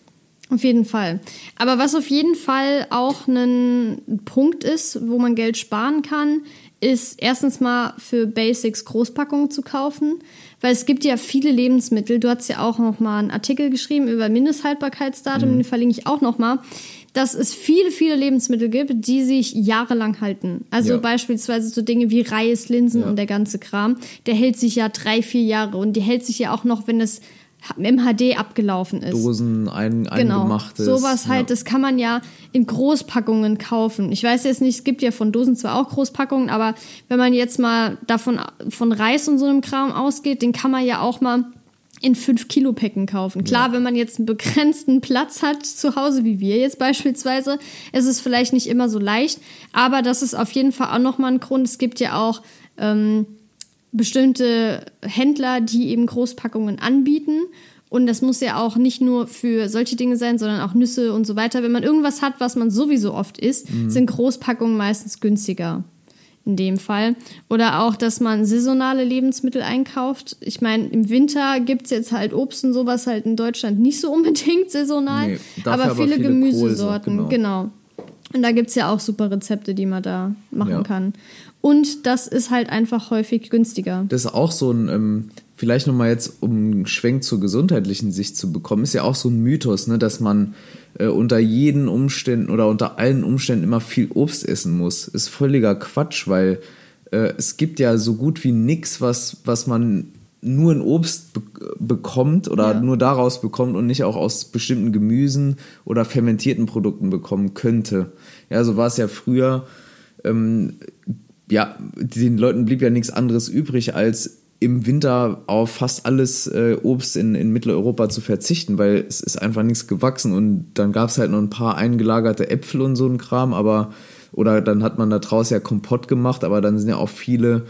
Auf jeden Fall. Aber was auf jeden Fall auch ein Punkt ist, wo man Geld sparen kann, ist erstens mal für Basics Großpackungen zu kaufen, weil es gibt ja viele Lebensmittel. Du hast ja auch noch mal einen Artikel geschrieben über Mindesthaltbarkeitsdatum, mhm. den verlinke ich auch noch mal, dass es viele, viele Lebensmittel gibt, die sich jahrelang halten. Also ja. beispielsweise so Dinge wie Reis, Linsen ja. und der ganze Kram. Der hält sich ja drei, vier Jahre und die hält sich ja auch noch, wenn es im HD abgelaufen ist. Dosen ein, genau. eingemachtes. Sowas halt, ja. das kann man ja in Großpackungen kaufen. Ich weiß jetzt nicht, es gibt ja von Dosen zwar auch Großpackungen, aber wenn man jetzt mal davon von Reis und so einem Kram ausgeht, den kann man ja auch mal in 5 Kilo Päcken kaufen. Klar, ja. wenn man jetzt einen begrenzten Platz hat zu Hause, wie wir jetzt beispielsweise, ist es vielleicht nicht immer so leicht, aber das ist auf jeden Fall auch nochmal ein Grund. Es gibt ja auch ähm, bestimmte Händler, die eben Großpackungen anbieten. Und das muss ja auch nicht nur für solche Dinge sein, sondern auch Nüsse und so weiter. Wenn man irgendwas hat, was man sowieso oft isst, mhm. sind Großpackungen meistens günstiger. In dem Fall. Oder auch, dass man saisonale Lebensmittel einkauft. Ich meine, im Winter gibt es jetzt halt Obst und sowas halt in Deutschland nicht so unbedingt saisonal. Nee, aber, aber, viele, viele Gemüsesorten, Kohlse, genau. genau. Und da gibt es ja auch super Rezepte, die man da machen ja. kann. Und das ist halt einfach häufig günstiger. Das ist auch so ein, ähm, vielleicht nochmal jetzt, um einen Schwenk zur gesundheitlichen Sicht zu bekommen, ist ja auch so ein Mythos, ne, dass man äh, unter jeden Umständen oder unter allen Umständen immer viel Obst essen muss. Ist völliger Quatsch, weil äh, es gibt ja so gut wie nichts, was, was man nur ein Obst be bekommt oder Ja. nur daraus bekommt und nicht auch aus bestimmten Gemüsen oder fermentierten Produkten bekommen könnte. Ja, so war es ja früher. Ähm, ja, den Leuten blieb ja nichts anderes übrig, als im Winter auf fast alles äh, Obst in, in Mitteleuropa zu verzichten, weil es ist einfach nichts gewachsen und dann gab es halt noch ein paar eingelagerte Äpfel und so ein Kram, aber oder dann hat man da draußen ja Kompott gemacht, aber dann sind ja auch viele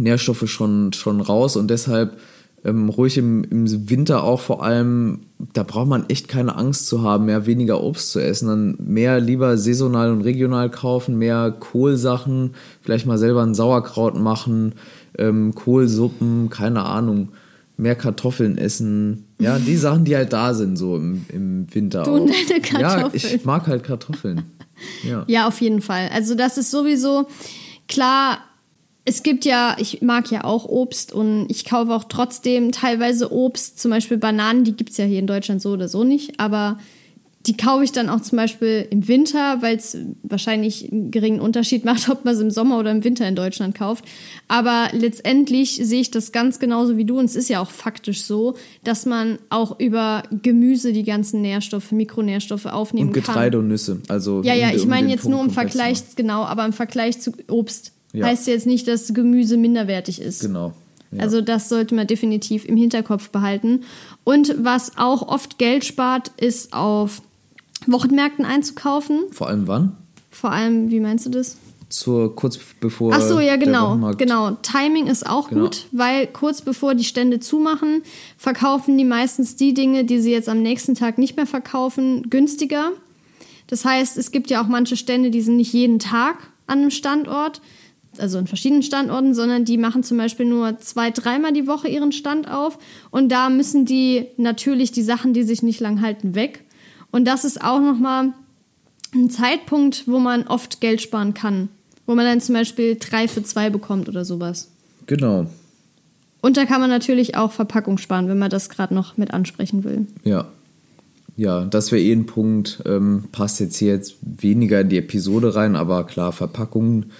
Nährstoffe schon, schon raus und deshalb ähm, ruhig im, im Winter auch vor allem, da braucht man echt keine Angst zu haben, mehr weniger Obst zu essen, dann mehr lieber saisonal und regional kaufen, mehr Kohlsachen, vielleicht mal selber ein Sauerkraut machen, ähm, Kohlsuppen, keine Ahnung, mehr Kartoffeln essen, ja, die Sachen, die halt da sind, so im, im Winter. Du auch. und deine Ja, Kartoffeln. ich mag halt Kartoffeln. Ja. Ja, auf jeden Fall. Also das ist sowieso klar. Es gibt ja, ich mag ja auch Obst und ich kaufe auch trotzdem teilweise Obst, zum Beispiel Bananen, die gibt es ja hier in Deutschland so oder so nicht, aber die kaufe ich dann auch zum Beispiel im Winter, weil es wahrscheinlich einen geringen Unterschied macht, ob man es im Sommer oder im Winter in Deutschland kauft. Aber letztendlich sehe ich das ganz genauso wie du und es ist ja auch faktisch so, dass man auch über Gemüse die ganzen Nährstoffe, Mikronährstoffe aufnehmen Und kann. Getreide und Nüsse. Also Ja, ja, ich meine jetzt nur im Punkt komplett zu Vergleich, genau, aber im Vergleich zu Obst. Ja. Heißt jetzt nicht, dass Gemüse minderwertig ist. Genau. Ja. Also das sollte man definitiv im Hinterkopf behalten. Und was auch oft Geld spart, ist auf Wochenmärkten einzukaufen. Vor allem wann? Vor allem, wie meinst du das? Zur, kurz bevor. Ach so, ja, genau. Genau. Timing ist auch Genau. gut, weil kurz bevor die Stände zumachen, verkaufen die meistens die Dinge, die sie jetzt am nächsten Tag nicht mehr verkaufen, günstiger. Das heißt, es gibt ja auch manche Stände, die sind nicht jeden Tag an einem Standort, also in verschiedenen Standorten, sondern die machen zum Beispiel nur zwei, dreimal die Woche ihren Stand auf. Und da müssen die natürlich die Sachen, die sich nicht lang halten, weg. Und das ist auch nochmal ein Zeitpunkt, wo man oft Geld sparen kann. Wo man dann zum Beispiel drei für zwei bekommt oder sowas. Genau. Und da kann man natürlich auch Verpackung sparen, wenn man das gerade noch mit ansprechen will. Ja. Ja, das wäre eh ein Punkt. Ähm, passt jetzt hier jetzt weniger in die Episode rein, aber klar, Verpackungen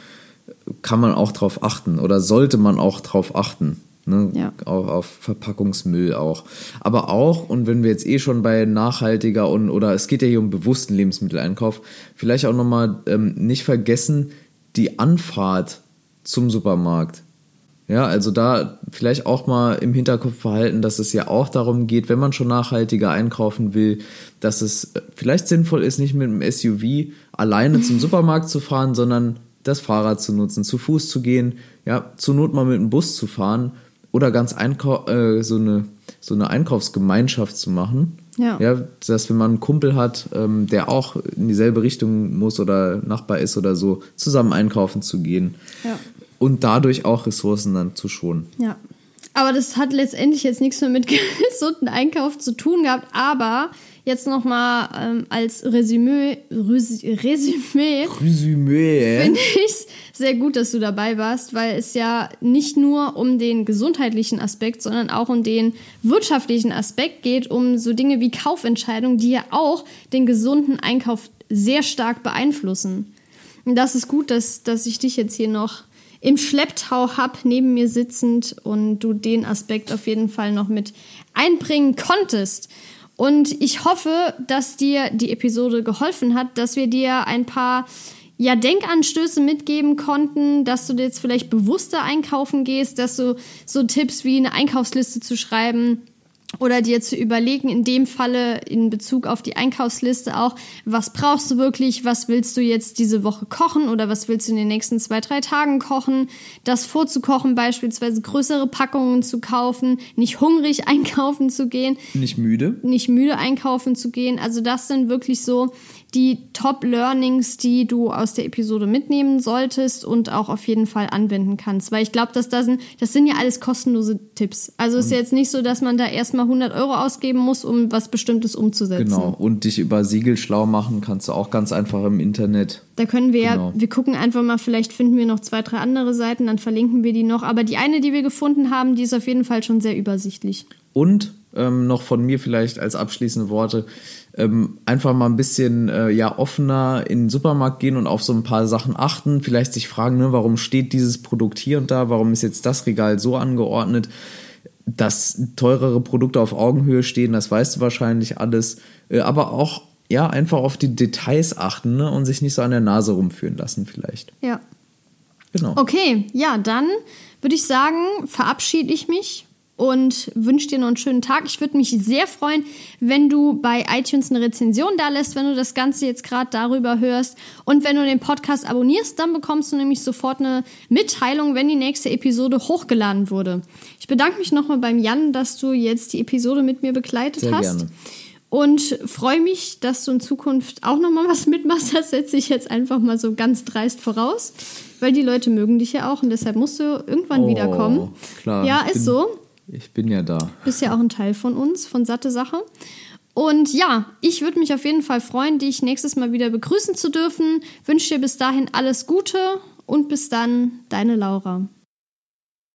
kann man auch drauf achten oder sollte man auch drauf achten. Ne? Ja. Auf, auf Verpackungsmüll auch. Aber auch, und wenn wir jetzt eh schon bei nachhaltiger und oder es geht ja hier um bewussten Lebensmitteleinkauf, vielleicht auch nochmal ähm, nicht vergessen, die Anfahrt zum Supermarkt. Ja, also da vielleicht auch mal im Hinterkopf behalten, dass es ja auch darum geht, wenn man schon nachhaltiger einkaufen will, dass es vielleicht sinnvoll ist, nicht mit einem SUV alleine zum Supermarkt zu fahren, sondern das Fahrrad zu nutzen, zu Fuß zu gehen, ja, zur Not mal mit dem Bus zu fahren oder ganz einkau äh, so, eine, so eine Einkaufsgemeinschaft zu machen. Ja. ja, dass wenn man einen Kumpel hat, ähm, der auch in dieselbe Richtung muss oder Nachbar ist oder so, zusammen einkaufen zu gehen Ja. und dadurch auch Ressourcen dann zu schonen. Ja. Aber das hat letztendlich jetzt nichts mehr mit gesunden Einkauf zu tun gehabt. Aber jetzt nochmal ähm, als Resümee, Resümee Resümee. finde ich sehr gut, dass du dabei warst, weil es ja nicht nur um den gesundheitlichen Aspekt, sondern auch um den wirtschaftlichen Aspekt geht, um so Dinge wie Kaufentscheidungen, die ja auch den gesunden Einkauf sehr stark beeinflussen. Und das ist gut, dass, dass ich dich jetzt hier noch im Schlepptau hab, neben mir sitzend und du den Aspekt auf jeden Fall noch mit einbringen konntest. Und ich hoffe, dass dir die Episode geholfen hat, dass wir dir ein paar ja, Denkanstöße mitgeben konnten, dass du jetzt vielleicht bewusster einkaufen gehst, dass du so Tipps wie eine Einkaufsliste zu schreiben oder dir zu überlegen, in dem Falle in Bezug auf die Einkaufsliste auch, was brauchst du wirklich, was willst du jetzt diese Woche kochen oder was willst du in den nächsten zwei, drei Tagen kochen, das vorzukochen, beispielsweise größere Packungen zu kaufen, nicht hungrig einkaufen zu gehen, Nicht müde. nicht müde einkaufen zu gehen. Also das sind wirklich so die Top-Learnings, die du aus der Episode mitnehmen solltest und auch auf jeden Fall anwenden kannst. Weil ich glaube, dass das sind, das sind ja alles kostenlose Tipps. Also es ist jetzt nicht so, dass man da erstmal 100 Euro ausgeben muss, um was Bestimmtes umzusetzen. Genau. Und dich über Siegel schlau machen kannst du auch ganz einfach im Internet. Da können wir Genau. ja, wir gucken einfach mal, vielleicht finden wir noch zwei, drei andere Seiten, dann verlinken wir die noch. Aber die eine, die wir gefunden haben, die ist auf jeden Fall schon sehr übersichtlich. Und ähm, noch von mir vielleicht als abschließende Worte. Ähm, einfach mal ein bisschen äh, ja offener in den Supermarkt gehen und auf so ein paar Sachen achten, vielleicht sich fragen, ne, warum steht dieses Produkt hier und da, warum ist jetzt das Regal so angeordnet, dass teurere Produkte auf Augenhöhe stehen, das weißt du wahrscheinlich alles, äh, aber auch ja einfach auf die Details achten ne, und sich nicht so an der Nase rumführen lassen vielleicht. Ja. Genau. Okay, ja, dann würde ich sagen, verabschiede ich mich und wünsche dir noch einen schönen Tag. Ich würde mich sehr freuen, wenn du bei iTunes eine Rezension da lässt, wenn du das Ganze jetzt gerade darüber hörst. Und wenn du den Podcast abonnierst, dann bekommst du nämlich sofort eine Mitteilung, wenn die nächste Episode hochgeladen wurde. Ich bedanke mich nochmal beim Jan, dass du jetzt die Episode mit mir begleitet Sehr hast. gerne. Und freue mich, dass du in Zukunft auch nochmal was mitmachst. Das setze ich jetzt einfach mal so ganz dreist voraus. Weil die Leute mögen dich ja auch und deshalb musst du irgendwann Oh, wiederkommen. klar. Ja, ist so Ich bin ja da. bist ja auch ein Teil von uns, von Satte Sache. Und ja, ich würde mich auf jeden Fall freuen, dich nächstes Mal wieder begrüßen zu dürfen. Wünsche dir bis dahin alles Gute und bis dann, deine Laura.